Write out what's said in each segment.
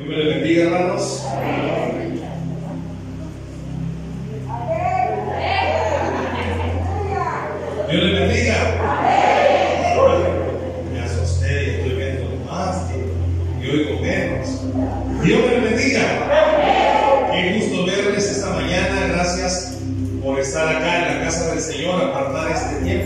Dios me bendiga, hermanos. Dios le bendiga. Me asusté y estoy viendo más y, y oigo menos. Dios me bendiga. Qué gusto verles esta mañana. Gracias por estar acá en la casa del Señor, apartar este tiempo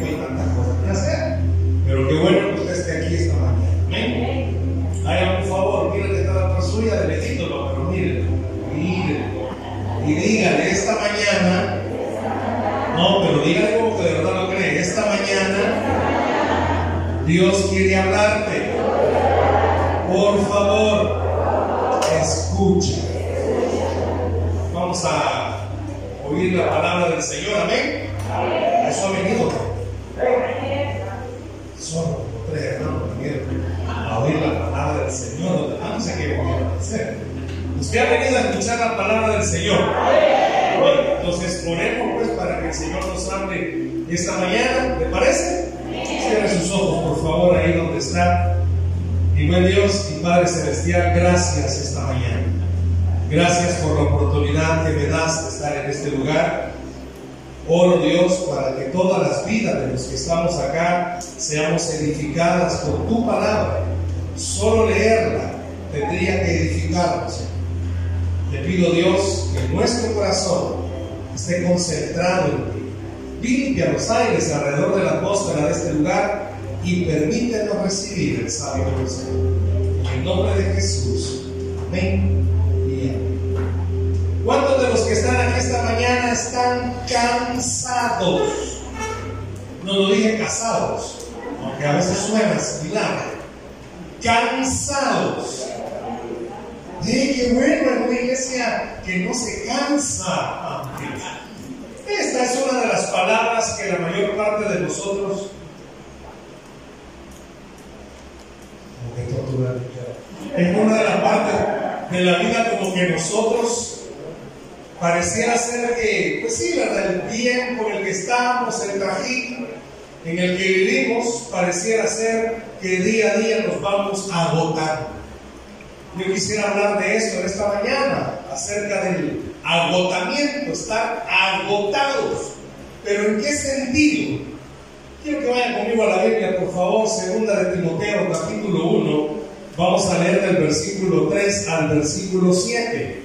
oír la palabra del Señor. Amén. Eso ha venido. Solo tres hermanos vinieron a oír la palabra del Señor. Sé qué voy a hacer. Usted ha venido a escuchar la palabra del Señor. Entonces oremos pues para que el Señor nos hable esta mañana. ¿Le parece? Cierre sus ojos, por favor, ahí donde está. Y buen Dios y Padre Celestial, gracias esta mañana. Gracias por la oportunidad que me das de estar en este lugar. Oro Dios para que todas las vidas de los que estamos acá seamos edificadas por tu palabra. Solo leerla tendría que edificarnos. Te pido Dios que nuestro corazón esté concentrado en ti. Limpia los aires alrededor de la atmósfera de este lugar y permítenos recibir el sabio consejo. En el nombre de Jesús. Amén. Están cansados? No lo dije casados, aunque a veces suena similar. Cansados. ¡Eh, qué bueno! En una iglesia que no se cansa. Esta es una de las palabras que la mayor parte de nosotros en una de las partes de la vida como que nosotros pareciera ser que, pues sí, ¿verdad? el tiempo en el que estamos, el trajín en el que vivimos, pareciera ser que día a día nos vamos a agotar. Yo quisiera hablar de esto en esta mañana, acerca del agotamiento, estar agotados. Pero ¿en qué sentido? Quiero que vayan conmigo a la Biblia, por favor, segunda de Timoteo, capítulo 1. Vamos a leer del versículo 3 al versículo 7.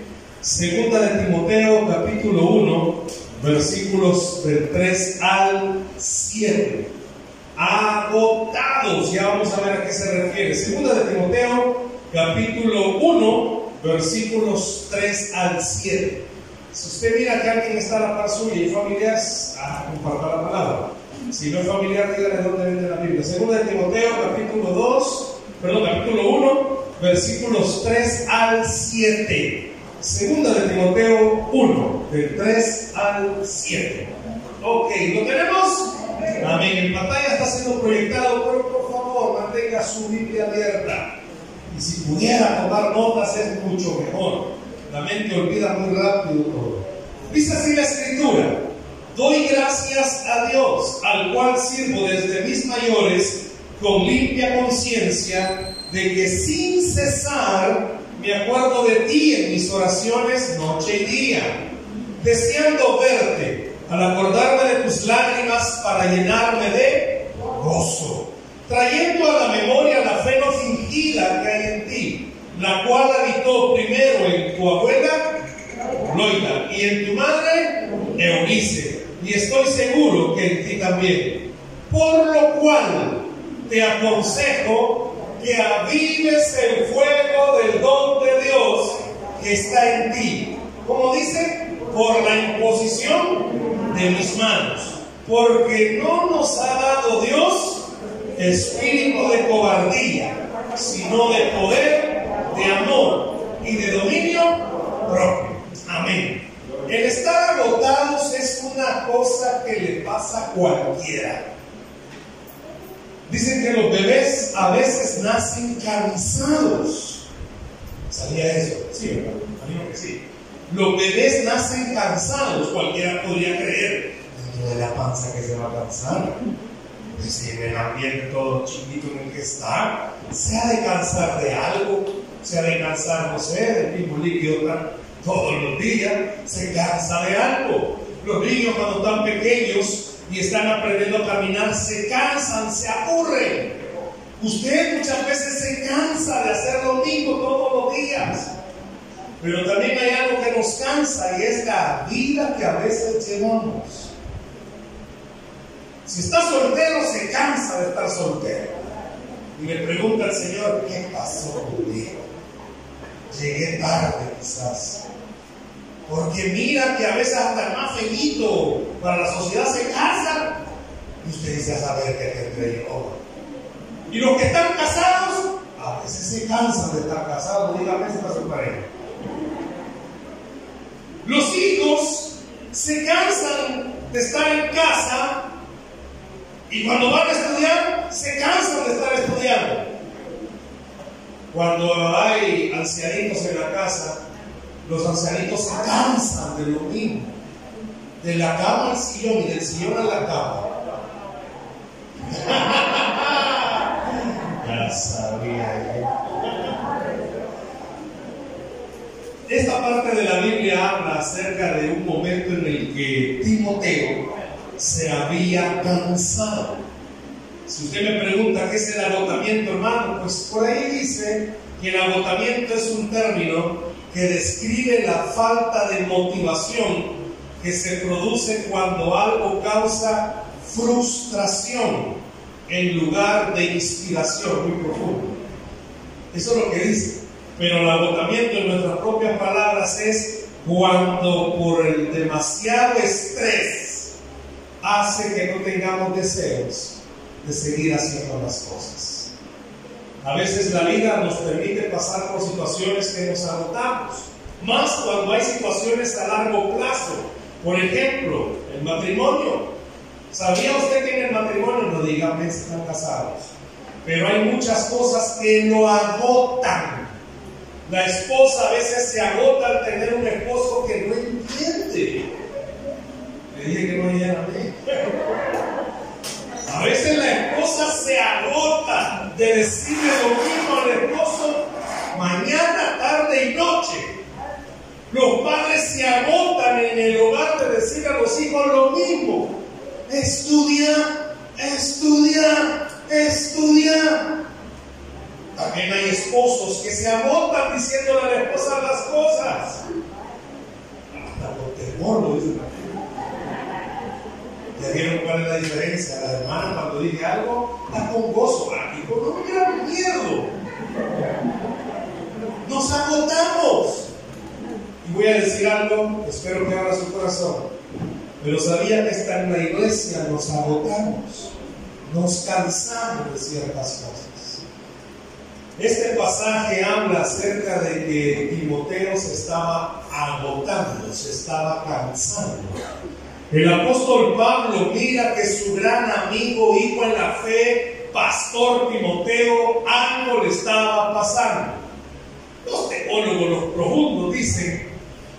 Segunda de Timoteo, capítulo 1, versículos del 3 al 7. Agotados, ya vamos a ver a qué se refiere. Segunda de Timoteo, capítulo 1, versículos 3 al 7. Si usted mira que alguien está a la par suya y familiares, a compartir la palabra. Si no es familiar, dígale dónde vende la Biblia. Segunda de Timoteo, capítulo 2, perdón, capítulo 1, versículos 3 al 7. Segunda de Timoteo 1, del 3 al 7. Ok, ¿lo tenemos? Amén. En pantalla está siendo proyectado, pero por favor mantenga su Biblia abierta. Y si pudiera tomar notas es mucho mejor. La mente olvida muy rápido todo. Dice así la escritura. Doy gracias a Dios, al cual sirvo desde mis mayores con limpia conciencia de que sin cesar me acuerdo de ti en mis oraciones noche y día, deseando verte, al acordarme de tus lágrimas para llenarme de gozo, trayendo a la memoria la fe no fingida que hay en ti, la cual habitó primero en tu abuela, Loida, y en tu madre, Eunice, y estoy seguro que en ti también. Por lo cual te aconsejo que avives el fuego del don de Dios que está en ti. Como dice, por la imposición de mis manos. Porque no nos ha dado Dios espíritu de cobardía, sino de poder, de amor y de dominio propio. Amén. El estar agotados es una cosa que le pasa a cualquiera. Dicen que los bebés a veces nacen cansados. ¿Sabía eso? Sí, ¿verdad? Que sí. Los bebés nacen cansados. Cualquiera podría creer dentro de la panza que se va a cansar. Pues si en el ambiente todo chiquito en el que está, se ha de cansar de algo. se ha de cansar, no sé, del mismo líquido todos los días, se cansa de algo. Los niños cuando están pequeños y están aprendiendo a caminar, se cansan, se aburren. Usted muchas veces se cansa de hacer lo mismo todos los días. Pero también hay algo que nos cansa y es la vida que a veces llevamos. Si está soltero, se cansa de estar soltero. Y le pregunta al Señor, ¿qué pasó conmigo? Llegué tarde quizás. Porque mira que a veces hasta el más feito para la sociedad se casa. Y usted dice a saber qué tendré yo. Y los que están casados, a veces se cansan de estar casados. Dígame si está su pareja. Los hijos se cansan de estar en casa y cuando van a estudiar se cansan de estar estudiando. Cuando hay ancianitos en la casa, los ancianitos se cansan de lo mismo. De la cama al sillón y del sillón a la cama. Ya sabía. ¿eh? Esta parte de la Biblia habla acerca de un momento en el que Timoteo se había cansado. Si usted me pregunta qué es el agotamiento, hermano, pues por ahí dice que el agotamiento es un término que describe la falta de motivación que se produce cuando algo causa frustración en lugar de inspiración muy profundo. Eso es lo que dice. Pero el agotamiento en nuestras propias palabras es cuando por el demasiado estrés hace que no tengamos deseos de seguir haciendo las cosas. A veces la vida nos permite pasar por situaciones que nos agotamos, más cuando hay situaciones a largo plazo. Por ejemplo, el matrimonio. ¿Sabía usted que en el matrimonio, no si están casados, pero hay muchas cosas que lo agotan? La esposa a veces se agota al tener un esposo que no entiende. Le dije que no dijeran a. A veces la esposa se agota de decirle lo mismo al esposo mañana, tarde y noche. Los padres se agotan en el hogar de decir a los hijos lo mismo. Estudia, estudia, estudia. También hay esposos que se agotan diciéndole a la esposa las cosas. Hasta por temor lo dicen. ¿Ya vieron cuál es la diferencia? La hermana cuando dice algo está con gozo, aquí con un gran miedo. Nos agotamos. Y voy a decir algo, espero que abra su corazón. Pero sabía que está en la iglesia nos agotamos, nos cansamos de ciertas cosas. Este pasaje habla acerca de que Timoteo se estaba agotando, se estaba cansando. El apóstol Pablo mira que su gran amigo, hijo en la fe, pastor Timoteo, algo le estaba pasando. Los teólogos, los profundos, dicen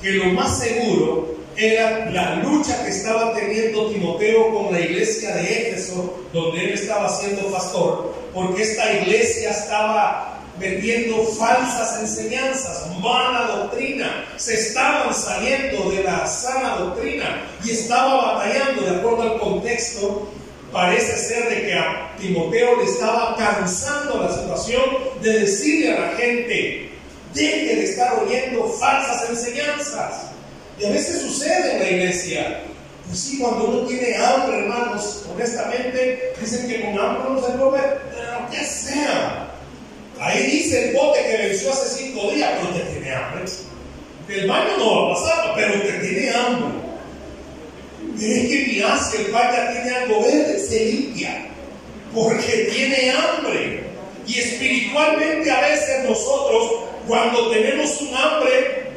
que lo más seguro era la lucha que estaba teniendo Timoteo con la iglesia de Éfeso, donde él estaba siendo pastor, porque esta iglesia estaba vendiendo falsas enseñanzas, mala doctrina, se estaban saliendo de la sana doctrina y estaba batallando de acuerdo al contexto. Parece ser de que a Timoteo le estaba cansando la situación de decirle a la gente, deje de estar oyendo falsas enseñanzas. Y a veces sucede en la iglesia. Pues sí, cuando uno tiene hambre, hermanos, honestamente, dicen que con hambre uno se come lo que sea. Ahí dice el bote que venció hace cinco días, pero usted tiene hambre. El baño no va a pasar, pero usted tiene hambre. Es que mi hace el baño tiene algo verde, se limpia, porque tiene hambre. Y espiritualmente a veces nosotros, cuando tenemos un hambre,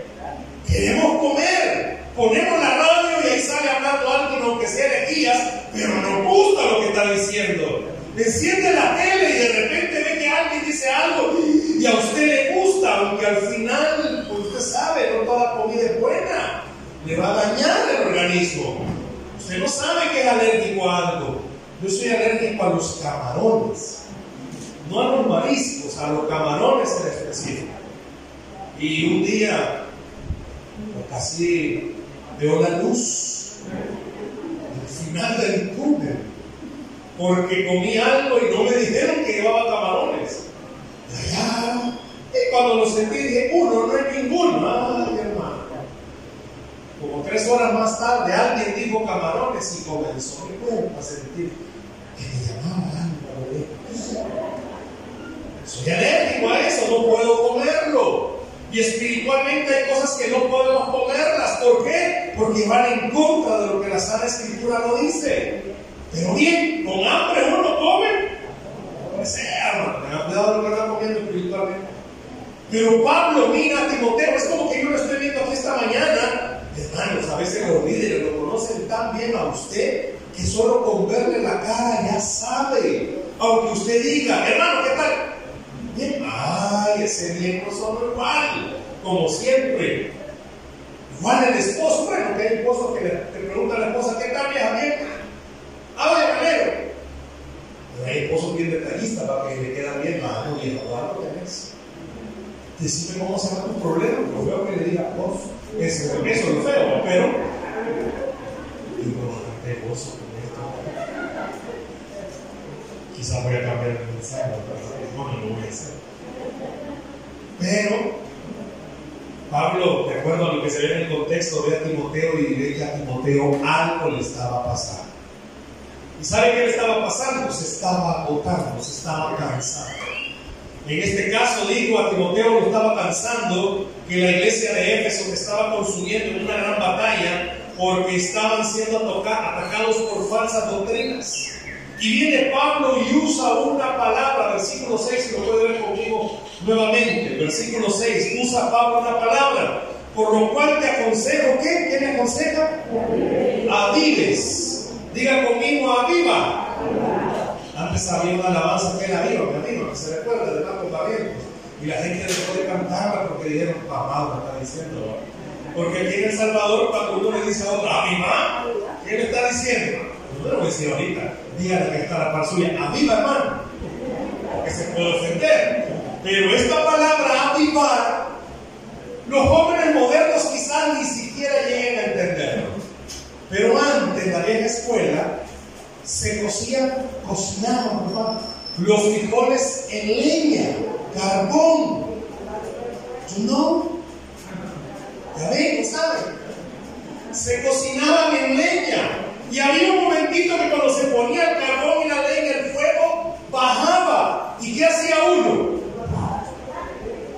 queremos comer. Ponemos la radio y ahí sale hablando algo, aunque sea de guías, pero nos gusta lo que está diciendo. Enciende la tele y de repente ve que alguien dice algo y a usted le gusta, aunque al final, pues usted sabe, no toda comida es buena, le va a dañar el organismo. Usted no sabe que es alérgico a algo. Yo soy alérgico a los camarones, no a los mariscos, a los camarones en específico. Y un día, casi veo la luz al final del túnel, porque comí algo y no me dijeron que llevaba camarones. Y cuando lo sentí dije, uno, no hay ninguno. Ay, hermano. Como tres horas más tarde alguien dijo camarones y comenzó mi cuerpo a sentir que me llamaba algo. Soy alérgico a eso, no puedo comerlo. Y espiritualmente hay cosas que no podemos comerlas. ¿Por qué? Porque van en contra de lo que la Santa Escritura no dice. Pero bien, con hambre uno come. No sea, hermano. Cuidado lo que está comiendo espiritualmente. Pero Pablo mira a Timoteo, es como que yo lo estoy viendo aquí esta mañana. Hermanos, a veces los líderes lo conocen tan bien a usted que solo con verle la cara ya sabe. Aunque usted diga, hermano, ¿qué tal? Bien, ay, ese viejo son igual, como siempre. Igual el esposo, bueno, que hay esposo que le, pregunta a la esposa, ¿qué tal vieja bien? Ah, de manero. Pero hay esposos bien detallistas para que le queda bien, ah, no, viejo, ¿cuánto tenés? decime cómo se llama tu problema, lo veo que le diga, vos, eso, eso es lo feo, pero digo, bastante gozo con esto. Quizás voy a cambiar el mensaje, pero no, no lo voy a hacer. Pero Pablo, de acuerdo a lo que se ve en el contexto, ve a Timoteo y ve que a Timoteo algo le estaba pasando. ¿Y sabe qué le estaba pasando? Se estaba agotando, se estaba cansando. En este caso dijo a Timoteo lo estaba cansando que la iglesia de Éfeso estaba consumiendo en una gran batalla porque estaban siendo atacados por falsas doctrinas. Y viene Pablo y usa una palabra, versículo 6, si lo puede ver conmigo nuevamente, versículo 6, usa Pablo una palabra, por lo cual te aconsejo, ¿qué? ¿Quién me aconseja? Avives. Diga conmigo, aviva. Antes había una alabanza que era viva, mi amigo, que se recuerda de tantos Barrientos. Y la gente dejó de cantarla porque dijeron, papá, me está diciendo. Porque aquí en El Salvador, cuando uno le dice a otro, ¡Aviva! ¿Qué le está diciendo? No lo voy a decir ahorita. Dígale que está la par suya. ¡Aviva, hermano! Porque se puede ofender. Pero esta palabra, avivar, los jóvenes modernos quizás ni siquiera lleguen a entenderlo. Pero antes, la vieja escuela, se cocían, cocinaban, los frijoles en leña, carbón. ¿Tú no? Ya ven, ¿saben? Se cocinaban en leña. Y había un momentito que cuando se ponía el carbón y la leña, el fuego bajaba. ¿Y qué hacía uno?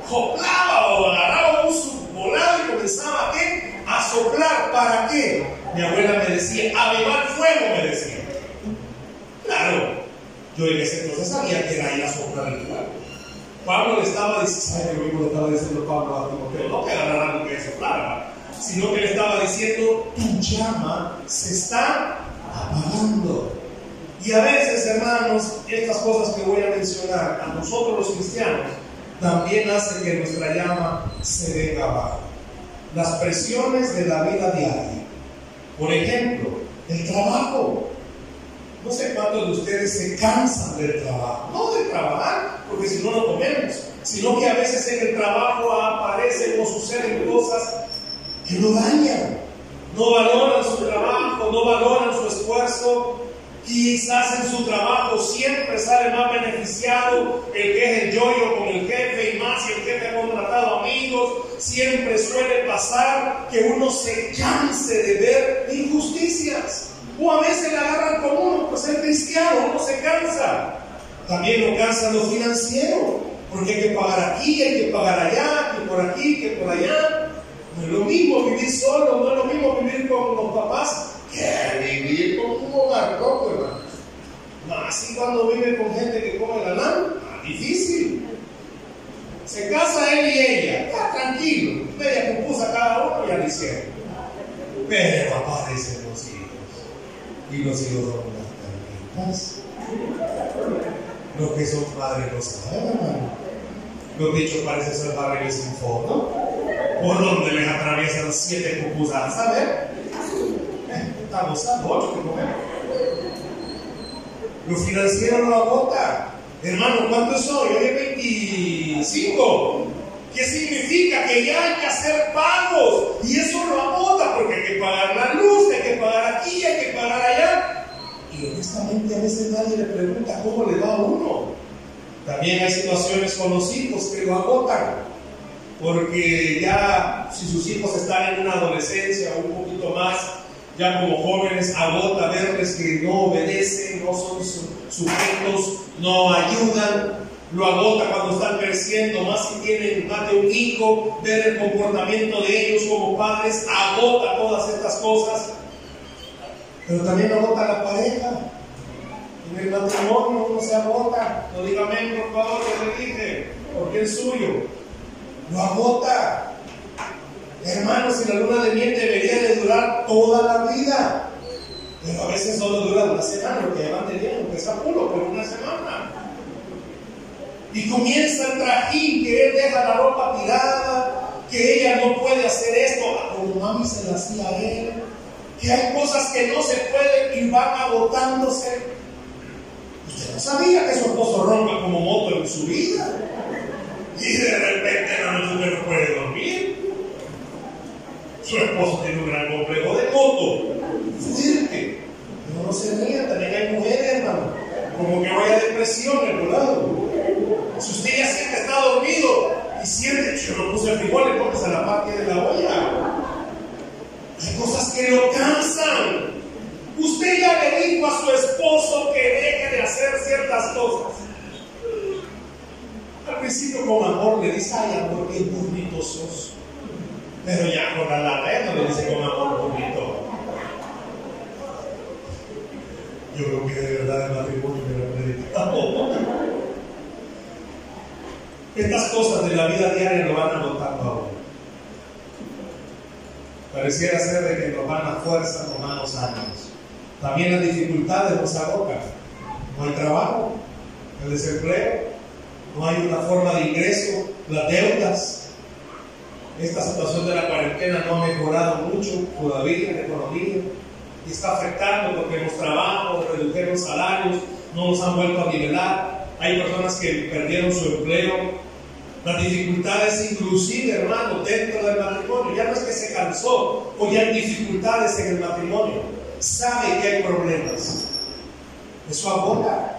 Soplaba o agarraba un volado y comenzaba ¿a qué? A soplar. ¿Para qué? Mi abuela me decía, avivar fuego, me decía. Claro, yo en ese entonces sabía que era ir a soplar el fuego. Pablo le estaba diciendo, ¿sabe le estaba diciendo Pablo a Timoteo? No que agarrar algo que soplara, sino que le estaba diciendo, tu llama se está apagando. Y a veces, hermanos, estas cosas que voy a mencionar a nosotros los cristianos también hacen que nuestra llama se venga abajo. Las presiones de la vida diaria. Por ejemplo, el trabajo. No sé cuántos de ustedes se cansan del trabajo. No de trabajar, porque si no, no comemos. Sino que a veces en el trabajo aparecen o suceden cosas que lo dañan. No valoran su trabajo, no valoran su esfuerzo. Quizás en su trabajo siempre sale más beneficiado el que es el yoyo con el jefe y más si el jefe ha contratado amigos. Siempre suele pasar que uno se canse de ver injusticias. O a veces la agarran como uno, pues es cristiano, uno se cansa. También lo cansa lo financiero, porque hay que pagar aquí, hay que pagar allá, que por aquí, que por allá. No es lo mismo vivir solo, no es lo mismo vivir con los papás que vivir con un hogar. No, así cuando vive con gente que come ganado, difícil. Se casa él y ella, está tranquilo, media pupusa cada uno y al hicieron. Pero aparecen los hijos y los hijos son las tarjetas. Los que son padres no saben, hermano. Los dichos parecen ser barriles sin fondo. Por donde les atraviesan siete pupusas, ¿sabes? Eh, estamos a ocho que comemos. Los financieros no agotan. Hermano, ¿cuántos son? Yo de 25. que significa que ya hay que hacer pagos y eso lo agota porque hay que pagar la luz, hay que pagar aquí, hay que pagar allá. Y honestamente a veces nadie le pregunta cómo le va a uno. También hay situaciones con los hijos que lo agotan, porque ya si sus hijos están en una adolescencia o un poquito más, ya como jóvenes agota verles que no obedecen, no son sujetos, no ayudan, lo agota cuando están creciendo, más si tienen más de un hijo, ver el comportamiento de ellos como padres, agota todas estas cosas. Pero también agota la pareja. En el matrimonio uno se agota. No diga amén, por favor, que le dije, porque es suyo. Lo agota. Hermanos, si la luna de miel debería de durar toda la vida. Pero a veces solo dura una semana, lo que llaman de bien, que está puro, pero una semana. Y comienza el trajín, que él deja la ropa tirada, que ella no puede hacer esto, como mami se la hacía a él, que hay cosas que no se pueden y van agotándose. Usted no sabía que su esposo rompa como moto en su vida. Y de repente noche no puede dormir. Su esposo tiene un gran complejo de moto. Fuerte. No, no se ría, también hay mujeres, hermano. Como que vaya depresión lado. Si usted ya siente está dormido y siente, yo no puse el frijol, le a la parte de la olla. Hay cosas que lo cansan. Usted ya le dijo a su esposo que deje de hacer ciertas cosas. Al principio con amor le dice, ay amor, qué bonito sos. Pero ya con la larga no le dice con amor bonito. Yo creo que de verdad el matrimonio me lo predicado. Estas cosas de la vida diaria lo van agotando a uno. Pareciera ser de que nos van a fuerza, nos van los ánimos. También las dificultades nos agotan. No hay trabajo, el desempleo, no hay una forma de ingreso, las deudas. Esta situación de la cuarentena no ha mejorado mucho todavía la economía y está afectando porque los trabajos, redujeron salarios, no nos han vuelto a nivelar. Hay personas que perdieron su empleo, las dificultades inclusive, hermano, dentro del matrimonio. Ya no es que se cansó ya hay dificultades en el matrimonio. Sabe que hay problemas. Eso agota.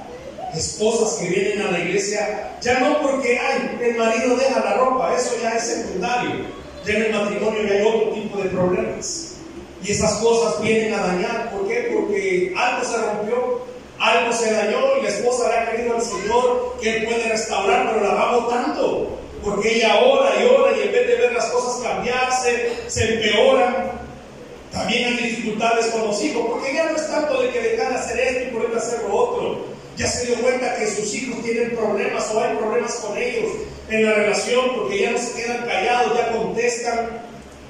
Esposas que vienen a la iglesia, ya no porque el marido deja la ropa, eso ya es secundario. Ya en el matrimonio ya hay otro tipo de problemas. Y esas cosas vienen a dañar. ¿Por qué? Porque algo se rompió, algo se dañó y la esposa le ha querido al Señor que Él puede restaurar, pero la va botando. Porque ella ora y ora y en vez de ver las cosas cambiarse, se empeoran. También hay dificultades con los hijos, porque ya no es tanto de que dejar de hacer esto y por de hacer lo otro. Ya se dio cuenta que sus hijos tienen problemas o hay problemas con ellos en la relación, porque ya no se quedan callados, ya contestan.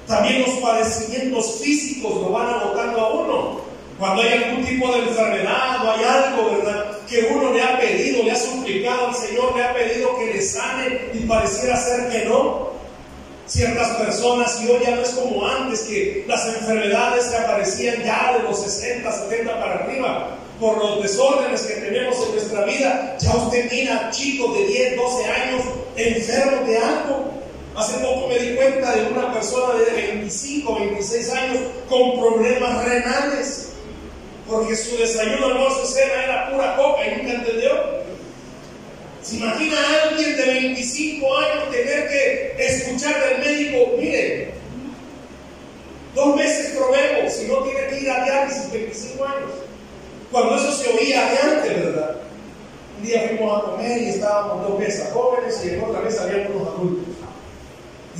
También los padecimientos físicos lo van agotando a uno. Cuando hay algún tipo de enfermedad o hay algo, ¿verdad? Que uno le ha pedido, le ha suplicado al Señor, le ha pedido que le sane y pareciera ser que no. Ciertas personas, y hoy ya no es como antes, que las enfermedades que aparecían ya de los 60, 70 para arriba, por los desórdenes que tenemos en nuestra vida, ya usted mira chicos de 10, 12 años enfermos de algo. Hace poco me di cuenta de una persona de 25, 26 años con problemas renales porque su desayuno, almuerzo y cena era pura coca y nunca entendió. ¿Se imagina a alguien de 25 años tener que escuchar del médico, mire, dos meses probemos, si no tiene que ir a diálisis 25 años? Cuando eso se oía de antes, ¿verdad? Un día fuimos a comer y estábamos dos mesas jóvenes y en otra mesa había unos adultos.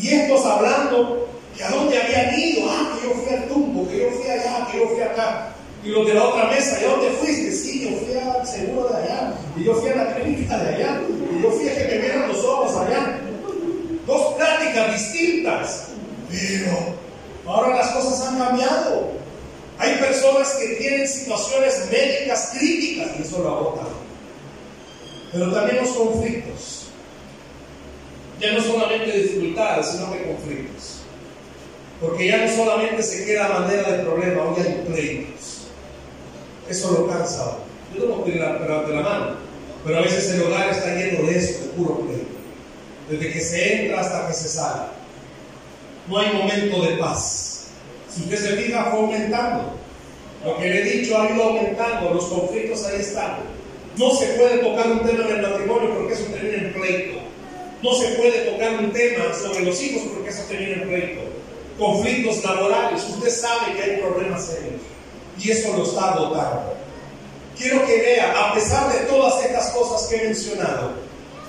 Y estos hablando que a dónde habían ido, ah, que yo fui al tumbo, que yo fui allá, que yo fui acá. Y los de la otra mesa, ¿y a dónde fuiste? Sí, yo fui al seguro de allá. Y yo fui a la clínica de allá. Y yo fui a que me vieran los ojos allá. Dos pláticas distintas. Pero ahora las cosas han cambiado. Hay personas que tienen situaciones médicas críticas y eso lo agotan. Pero también los conflictos. Ya no solamente dificultades, sino que conflictos. Porque ya no solamente se queda manera de problema, hoy hay pleitos. Eso lo cansa. Yo no puedo la, de la mano, pero a veces el hogar está lleno de eso, de puro pleito. desde que se entra hasta que se sale. No hay momento de paz. Si usted se fija, fue aumentando. Lo que le he dicho ha ido aumentando, los conflictos ahí están. No se puede tocar un tema en el matrimonio porque eso termina en pleito. No se puede tocar un tema sobre los hijos porque eso termina en pleito. Conflictos laborales, usted sabe que hay problemas serios y eso lo está agotando. Quiero que vea, a pesar de todas estas cosas que he mencionado,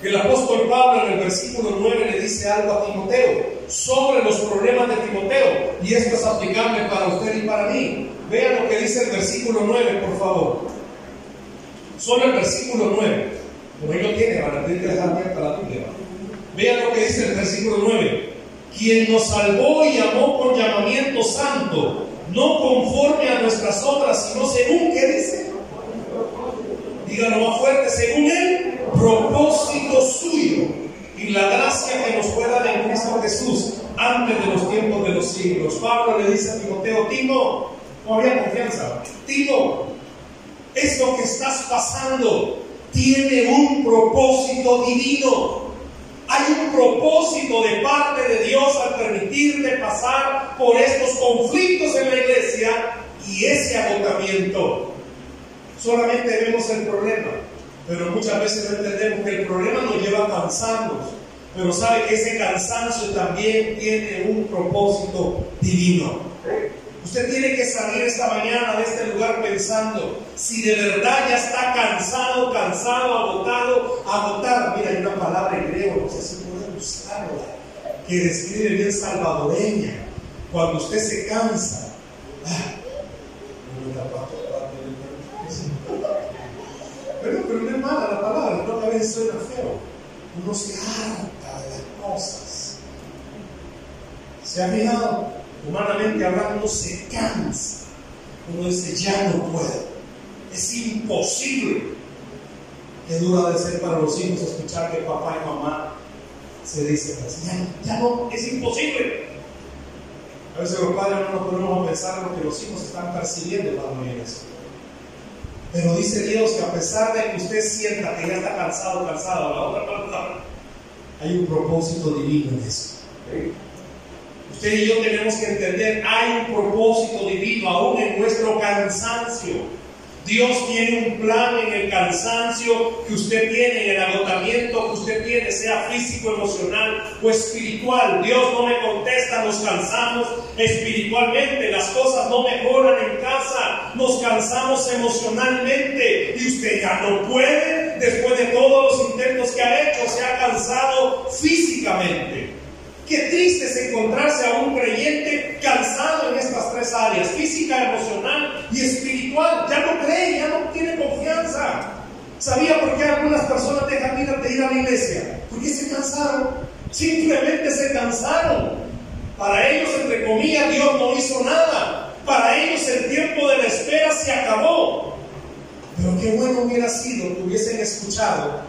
el apóstol Pablo en el versículo 9 le dice algo a Timoteo sobre los problemas de Timoteo y esto es aplicable para usted y para mí. Vean lo que dice el versículo 9, por favor. Solo el versículo 9. Como ahí lo tiene, tener que dejar la Biblia. Vean lo que dice el versículo 9. Quien nos salvó y amó con llamamiento santo, no conforme a nuestras obras, sino según, ¿qué dice? Díganlo más fuerte, según el propósito suyo y la gracia que nos fue dada en Cristo Jesús antes de los tiempos de los siglos. Pablo le dice a Timoteo, Timo, no había confianza, Timo, esto que estás pasando tiene un propósito divino. Hay un propósito de parte de Dios al permitirte pasar por estos conflictos en la iglesia y ese agotamiento. Solamente vemos el problema, pero muchas veces entendemos que el problema nos lleva a cansarnos. Pero sabe que ese cansancio también tiene un propósito divino. Usted tiene que salir esta mañana de este lugar pensando, si de verdad ya está cansado, cansado, agotado, agotado. Mira, hay una palabra en griego, no sé si puede buscarla, que describe bien salvadoreña. Cuando usted se cansa, ah, pero, pero no es mala la palabra, no a suena feo. Uno se harta de las cosas. ¿Se ha fijado? Humanamente hablando, se cansa. Uno dice, ya no puedo. Es imposible. Qué dura de ser para los hijos escuchar que papá y mamá se dicen así. Ya, ya no, es imposible. A veces los padres no nos ponemos a pensar lo que los hijos están percibiendo cuando oyen eso. Pero dice Dios que a pesar de que usted sienta que ya está cansado, cansado, la otra palabra, hay un propósito divino en eso. Usted y yo tenemos que entender, hay un propósito divino aún en nuestro cansancio. Dios tiene un plan en el cansancio que usted tiene, en el agotamiento que usted tiene, sea físico, emocional o espiritual. Dios no me contesta, nos cansamos espiritualmente, las cosas no mejoran en casa, nos cansamos emocionalmente y usted ya no puede, después de todos los intentos que ha hecho, se ha cansado físicamente. Qué triste es encontrarse a un creyente cansado en estas tres áreas, física, emocional y espiritual. Ya no cree, ya no tiene confianza. ¿Sabía por qué algunas personas dejan de ir a la iglesia? Porque se cansaron. Simplemente se cansaron. Para ellos, entre comillas, Dios no hizo nada. Para ellos el tiempo de la espera se acabó. Pero qué bueno hubiera sido que hubiesen escuchado.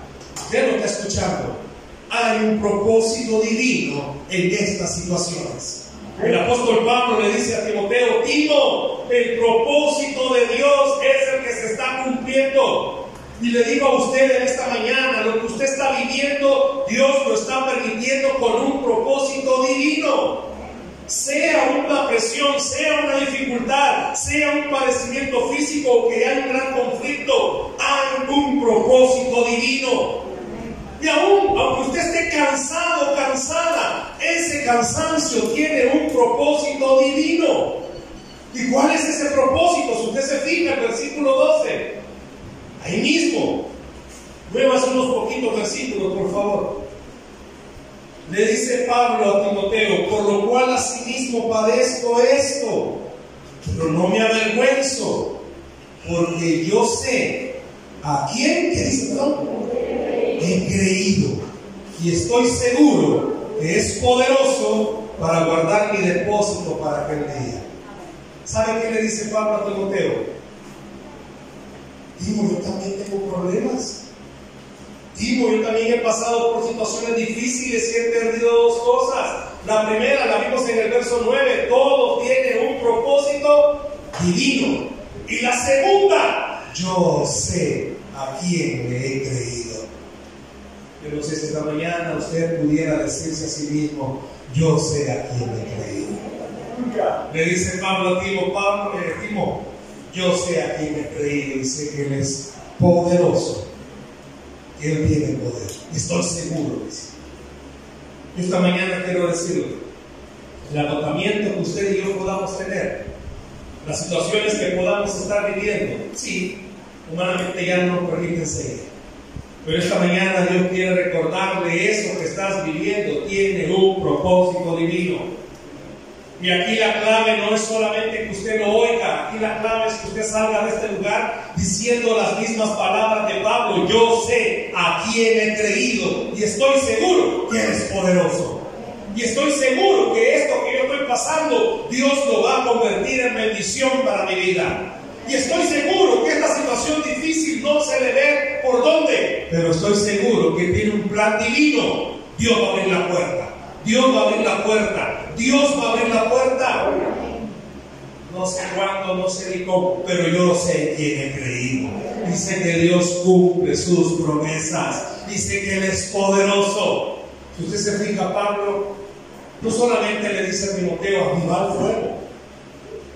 ¿Qué es lo que escuchando? Hay un propósito divino en estas situaciones. El apóstol Pablo le dice a Timoteo, Timo, el propósito de Dios es el que se está cumpliendo. Y le digo a usted en esta mañana, lo que usted está viviendo, Dios lo está permitiendo con un propósito divino. Sea una presión, sea una dificultad, sea un padecimiento físico o que haya un gran conflicto, hay un propósito divino. Y aún, aunque usted esté cansado, cansada, ese cansancio tiene un propósito divino. ¿Y cuál es ese propósito? Si usted se fija en versículo 12, ahí mismo, muevas unos poquitos versículos, por favor. Le dice Pablo a Timoteo, por lo cual asimismo padezco esto, pero no me avergüenzo, porque yo sé a quién, ¿qué dice? He creído y estoy seguro que es poderoso para guardar mi depósito para aquel día. ¿Sabe qué le dice Pablo a Timoteo? Timo, yo también tengo problemas. Timo, yo también he pasado por situaciones difíciles y he perdido dos cosas. La primera la vimos en el verso 9, todo tiene un propósito divino. Y la segunda, yo sé a quién le he creído. Yo no sé si esta mañana usted pudiera decirse a sí mismo, yo sé a quién he creído. Le dice Pablo a Timo, Pablo, eh, Timo, yo sé a quién he creído y sé que Él es poderoso. Él tiene poder. Estoy seguro. Dice. Esta mañana quiero decirle, el agotamiento que usted y yo podamos tener, las situaciones que podamos estar viviendo, sí, humanamente ya no nos permiten seguir. Pero esta mañana Dios quiere recordarle eso que estás viviendo tiene un propósito divino. Y aquí la clave no es solamente que usted lo oiga, aquí la clave es que usted salga de este lugar diciendo las mismas palabras de Pablo. Yo sé a quién he creído y estoy seguro que eres poderoso. Y estoy seguro que esto que yo estoy pasando, Dios lo va a convertir en bendición para mi vida. Y estoy seguro que esta situación difícil no se le ve por dónde, pero estoy seguro que tiene un plan divino. Dios va a abrir la puerta. Dios va a abrir la puerta. Dios va a abrir la puerta. No sé cuándo, no sé ni cómo, pero yo sé quién he creído. Dice que Dios cumple sus promesas. Dice que Él es poderoso. Si usted se fija, Pablo, no solamente le dice a Timoteo, aviva el fuego.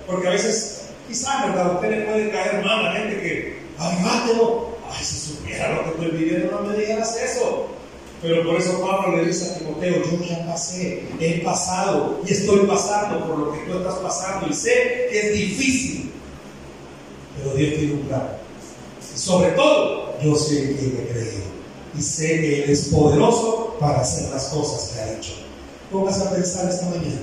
Porque a veces, quizás, ¿verdad? Usted le puede caer mal a gente que, avivátelo. Si supiera lo que estoy viviendo, no me digas eso. Pero por eso Pablo le dice a Timoteo, yo ya pasé, he pasado y estoy pasando por lo que tú estás pasando y sé que es difícil, pero Dios tiene un plan. Sobre todo, yo sé que he creído y sé que Él es poderoso para hacer las cosas que ha hecho. Póngase a pensar esta mañana,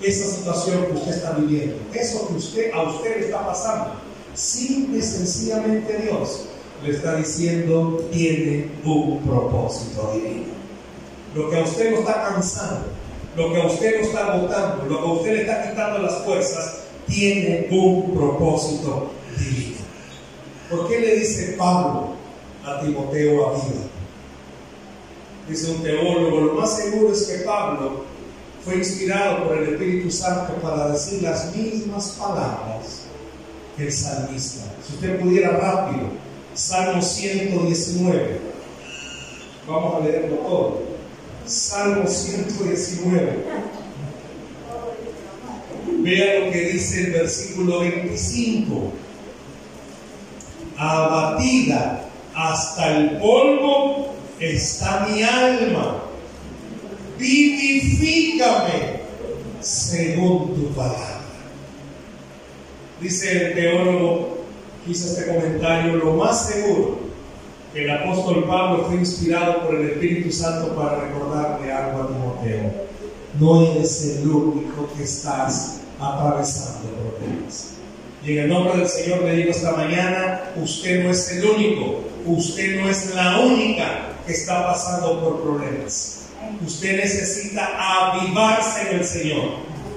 esa situación que usted está viviendo, eso que usted, a usted le está pasando, simple y sencillamente Dios le está diciendo tiene un propósito divino. Lo que a usted lo está cansando, lo que a usted lo está agotando, lo que a usted le está quitando las fuerzas, tiene un propósito divino. ¿Por qué le dice Pablo a Timoteo a vida? Dice un teólogo, lo más seguro es que Pablo fue inspirado por el Espíritu Santo para decir las mismas palabras que el salmista. Si usted pudiera rápido Salmo 119. Vamos a leerlo todo. Salmo 119. Vea lo que dice el versículo 25. Abatida hasta el polvo está mi alma. Vivifícame según tu palabra. Dice el teólogo hice este comentario, lo más seguro que el apóstol Pablo fue inspirado por el Espíritu Santo para recordarle algo a Timoteo. No eres el único que estás atravesando problemas. Y en el nombre del Señor le digo esta mañana, usted no es el único, usted no es la única que está pasando por problemas. Usted necesita avivarse en el Señor.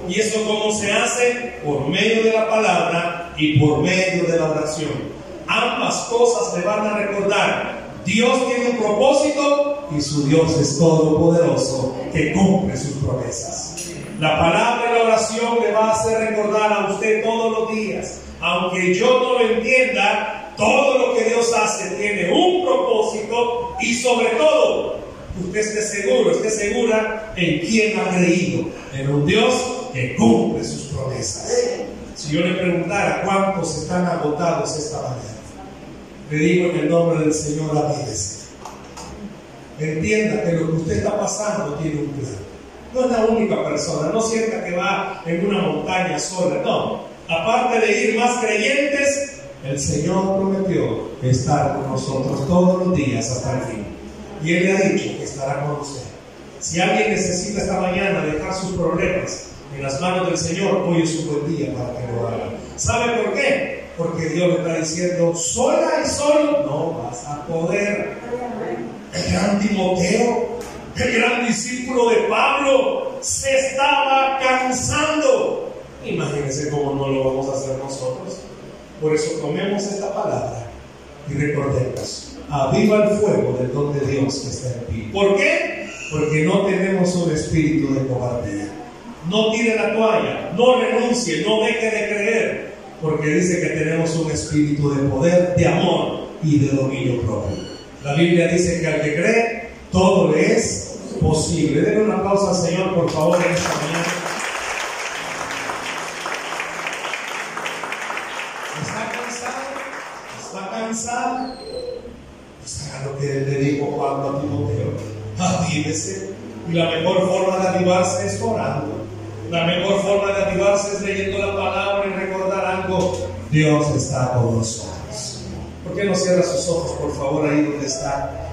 ¿Y eso cómo se hace? Por medio de la palabra y por medio de la oración. Ambas cosas le van a recordar. Dios tiene un propósito y su Dios es todopoderoso que cumple sus promesas. La palabra y la oración le va a hacer recordar a usted todos los días. Aunque yo no lo entienda, todo lo que Dios hace tiene un propósito y sobre todo, usted esté seguro, esté segura en quién ha creído. En un Dios que cumple sus promesas. Si yo le preguntara cuántos están agotados esta mañana, le digo en el nombre del Señor, avívese. Entienda que lo que usted está pasando tiene un plan. No es la única persona, no sienta que va en una montaña sola, no. Aparte de ir más creyentes, el Señor prometió estar con nosotros todos los días hasta el fin. Y Él le ha dicho que estará con usted. Si alguien necesita esta mañana dejar sus problemas, en las manos del Señor, hoy es un buen día para que lo haga. ¿Sabe por qué? Porque Dios le está diciendo, sola y solo no vas a poder. El gran Timoteo, el gran discípulo de Pablo, se estaba cansando. Imagínense cómo no lo vamos a hacer nosotros. Por eso tomemos esta palabra y recordemos, aviva el fuego del don de Dios que está en ti. ¿Por qué? Porque no tenemos un espíritu de cobardía. No tire la toalla, no renuncie, no deje de creer, porque dice que tenemos un espíritu de poder, de amor y de dominio propio. La Biblia dice que al que cree, todo le es posible. Denle un aplauso al Señor, por favor, en esta mañana. ¿Está cansado? ¿Está cansado? Pues haga lo que le dijo Pablo a Timoteo. Avívese. Y la mejor forma de avivarse es orando. La mejor forma de avivarse es leyendo la palabra y recordar algo. Dios está con nosotros. ¿Por qué no cierra sus ojos, por favor, ahí donde está?